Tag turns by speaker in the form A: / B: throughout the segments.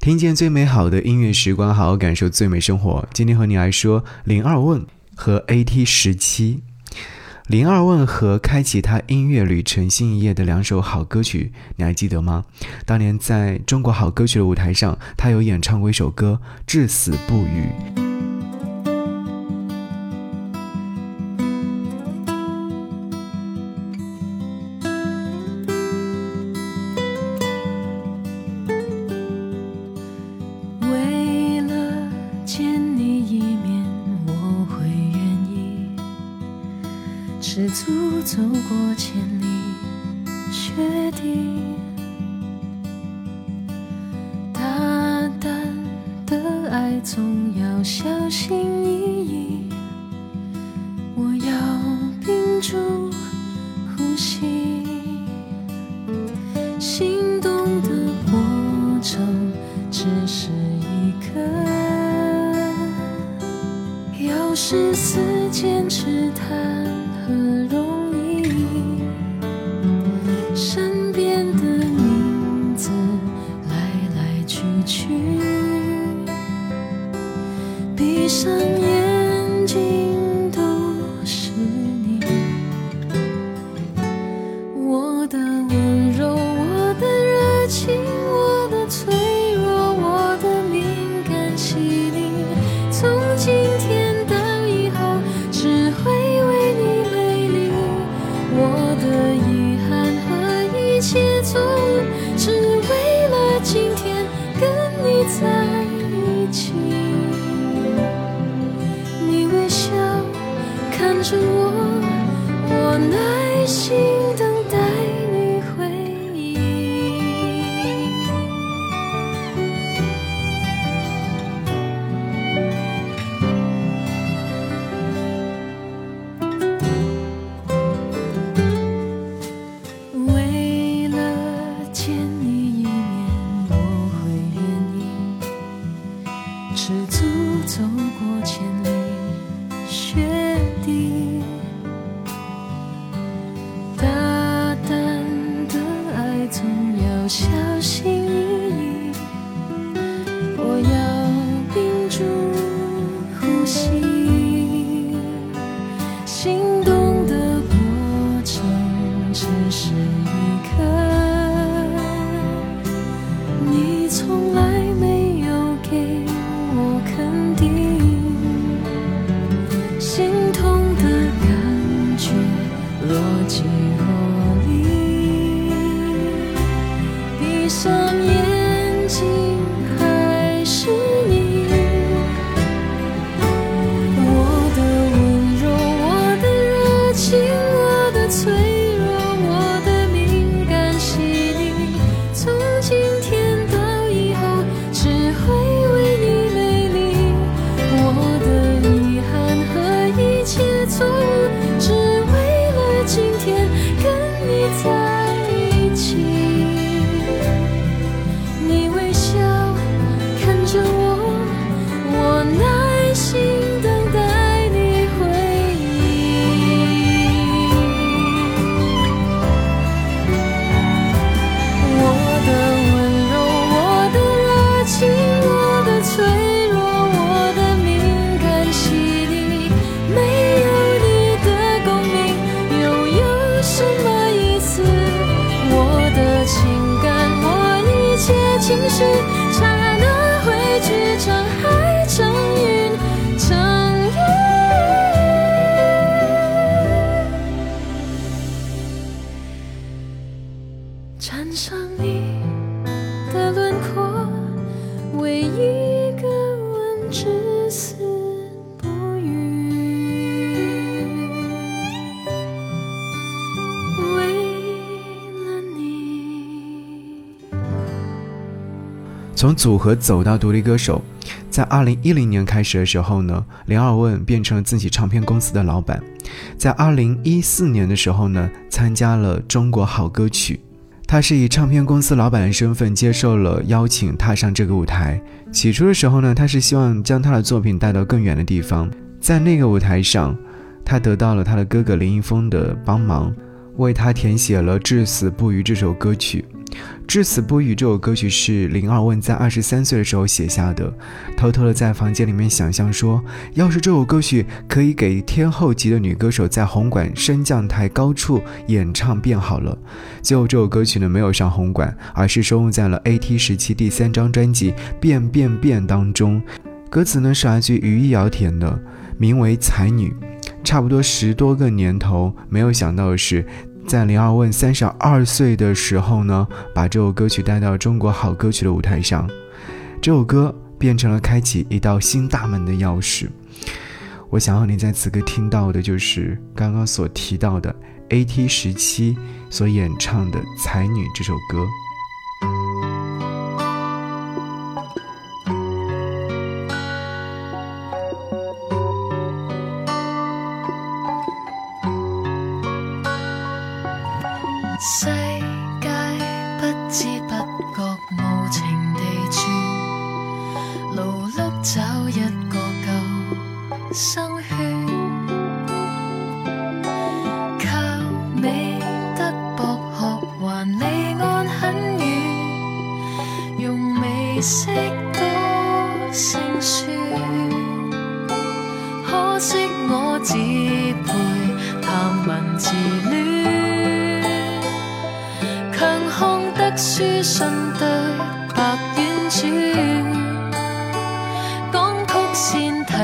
A: 听见最美好的音乐时光，好好感受最美生活。今天和你来说零二问和 AT 十七。零二问和开启他音乐旅程新一页的两首好歌曲，你还记得吗？当年在中国好歌曲的舞台上，他有演唱过一首歌《至死不渝》。
B: 走过千里雪地，大胆的爱总要小心翼翼。我要屏住呼吸，心动的过程只是一刻，有时思坚持谈。从
A: 组合走到独立歌手，在二零一零年开始的时候呢，林二问变成了自己唱片公司的老板。在二零一四年的时候呢，参加了中国好歌曲。他是以唱片公司老板的身份接受了邀请，踏上这个舞台。起初的时候呢，他是希望将他的作品带到更远的地方。在那个舞台上，他得到了他的哥哥林一峰的帮忙，为他填写了《至死不渝》这首歌曲。至死不渝这首歌曲是林二问在二十三岁的时候写下的，偷偷的在房间里面想象说，要是这首歌曲可以给天后级的女歌手在红馆升降台高处演唱便好了。最后这首歌曲呢没有上红馆，而是收录在了 AT 时期第三张专辑《变变变》当中。歌词呢是来自于于易遥填的，名为《才女》。差不多十多个年头，没有想到的是。在林二问三十二岁的时候呢，把这首歌曲带到中国好歌曲的舞台上，这首歌变成了开启一道新大门的钥匙。我想要你在此刻听到的就是刚刚所提到的 AT 时期所演唱的《才女》这首歌。
B: 世界不知不觉无情地转，劳碌找一个救生圈，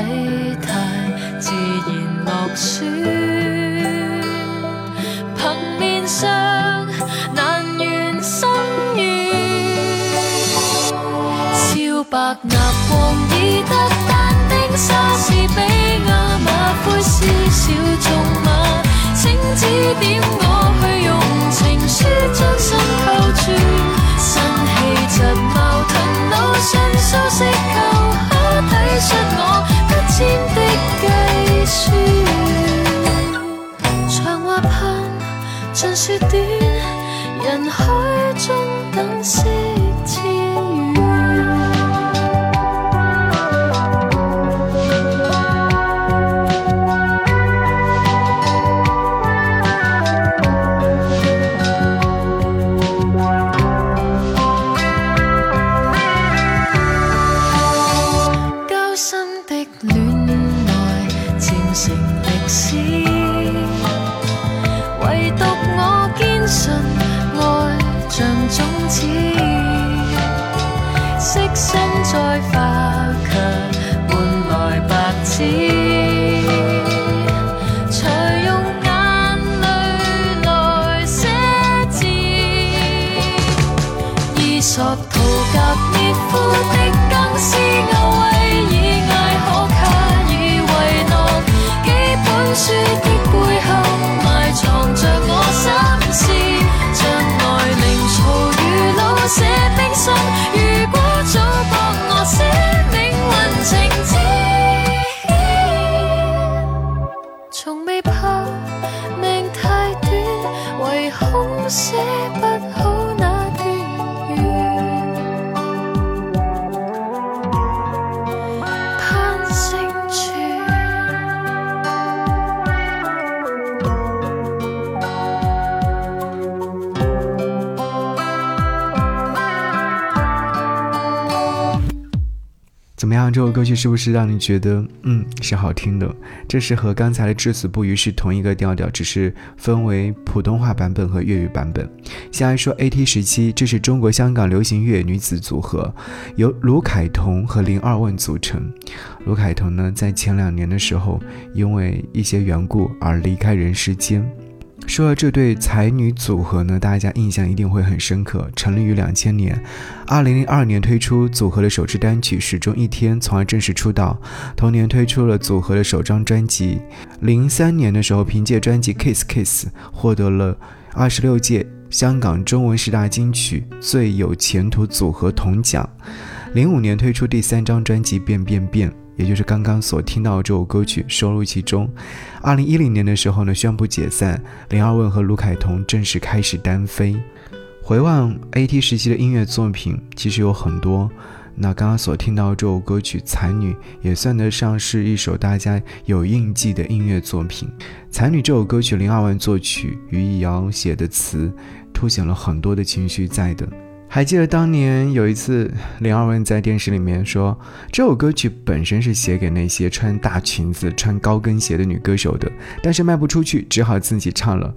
B: 体态自然落选，凭面上难圆心愿。超白纳光已得但丁莎士比亚，马灰斯小众马，请指点我去用情书将心扣住。
A: 这点人海这首歌曲是不是让你觉得，嗯，是好听的？这是和刚才的《至死不渝》是同一个调调，只是分为普通话版本和粤语版本。先来说 AT 时期，这是中国香港流行乐女子组合，由卢凯彤和林二问组成。卢凯彤呢，在前两年的时候，因为一些缘故而离开人世间。说到这对才女组合呢，大家印象一定会很深刻。成立于两千年，二零零二年推出组合的首支单曲《始终一天》，从而正式出道。同年推出了组合的首张专辑。零三年的时候，凭借专辑《Kiss Kiss》获得了二十六届香港中文十大金曲最有前途组合铜奖。零五年推出第三张专辑《变变变》。也就是刚刚所听到的这首歌曲收录其中。二零一零年的时候呢，宣布解散，林二问和卢凯彤正式开始单飞。回望 AT 时期的音乐作品，其实有很多。那刚刚所听到这首歌曲《才女》，也算得上是一首大家有印记的音乐作品。《才女》这首歌曲，林二问作曲，于易遥写的词。凸显了很多的情绪在的。还记得当年有一次，林二问在电视里面说，这首歌曲本身是写给那些穿大裙子、穿高跟鞋的女歌手的，但是卖不出去，只好自己唱了。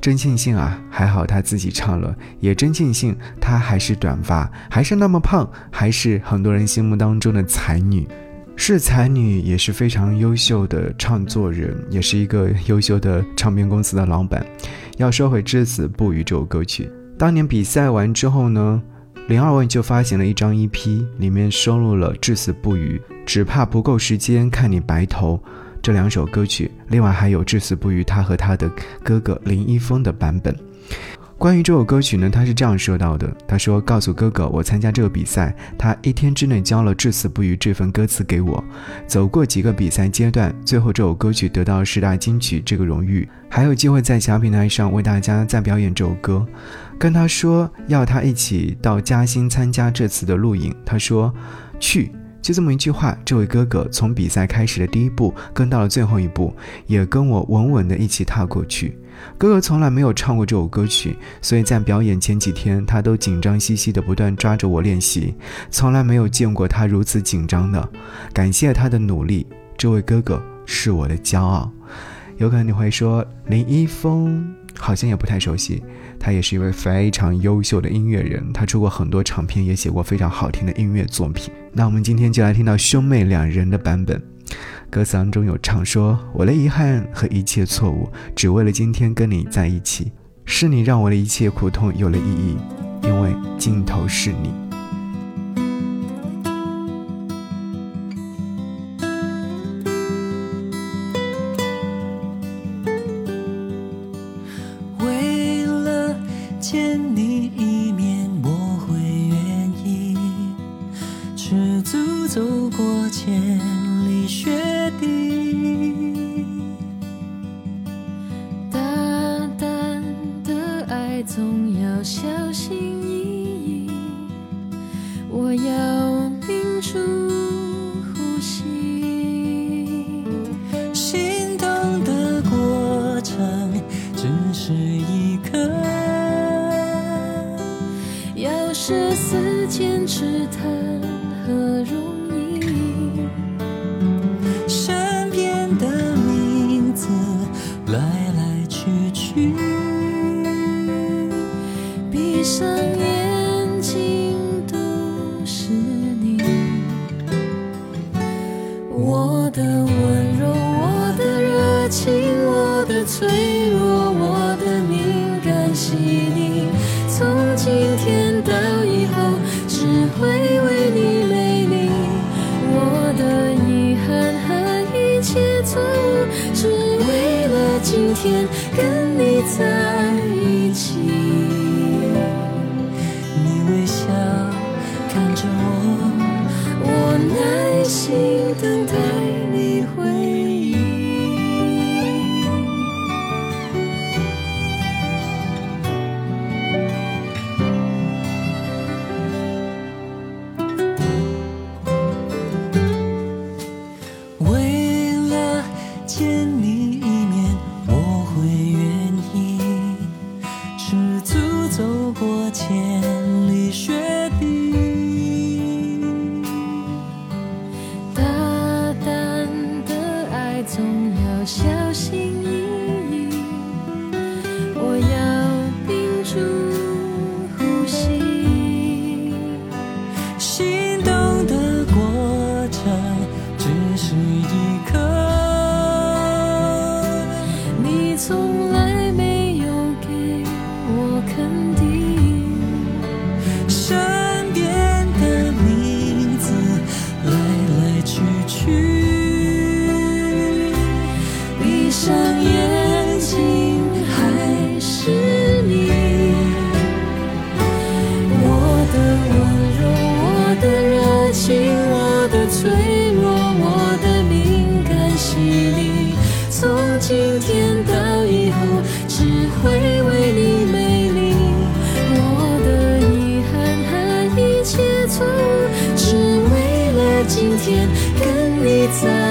A: 真庆幸啊，还好她自己唱了，也真庆幸她还是短发，还是那么胖，还是很多人心目当中的才女。是才女，也是非常优秀的唱作人，也是一个优秀的唱片公司的老板。要说回《至死不渝》这首歌曲。当年比赛完之后呢，林二问就发行了一张 EP，里面收录了《至死不渝》《只怕不够时间看你白头》这两首歌曲，另外还有《至死不渝》他和他的哥哥林一峰的版本。关于这首歌曲呢，他是这样说到的：“他说，告诉哥哥，我参加这个比赛，他一天之内交了《至死不渝》这份歌词给我。走过几个比赛阶段，最后这首歌曲得到十大金曲这个荣誉，还有机会在其他平台上为大家再表演这首歌。跟他说要他一起到嘉兴参加这次的录影，他说去。就这么一句话，这位哥哥从比赛开始的第一步跟到了最后一步，也跟我稳稳的一起踏过去。”哥哥从来没有唱过这首歌曲，所以在表演前几天，他都紧张兮兮的，不断抓着我练习。从来没有见过他如此紧张的。感谢他的努力，这位哥哥是我的骄傲。有可能你会说林一峰好像也不太熟悉，他也是一位非常优秀的音乐人，他出过很多唱片，也写过非常好听的音乐作品。那我们今天就来听到兄妹两人的版本。歌词当中有唱说：“我的遗憾和一切错误，只为了今天跟你在一起。是你让我的一切苦痛有了意义，因为尽头是你。”
C: 为了见你一面，我会愿意赤足走过千只为了今
B: 天跟你在一起，
C: 你微笑看着我，
B: 我耐心天跟你
C: 在。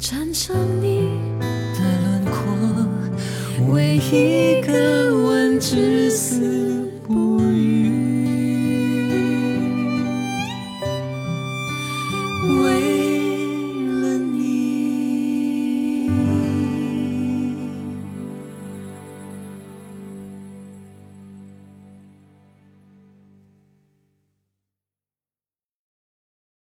C: 沾上你
B: 的轮廓，为一个吻。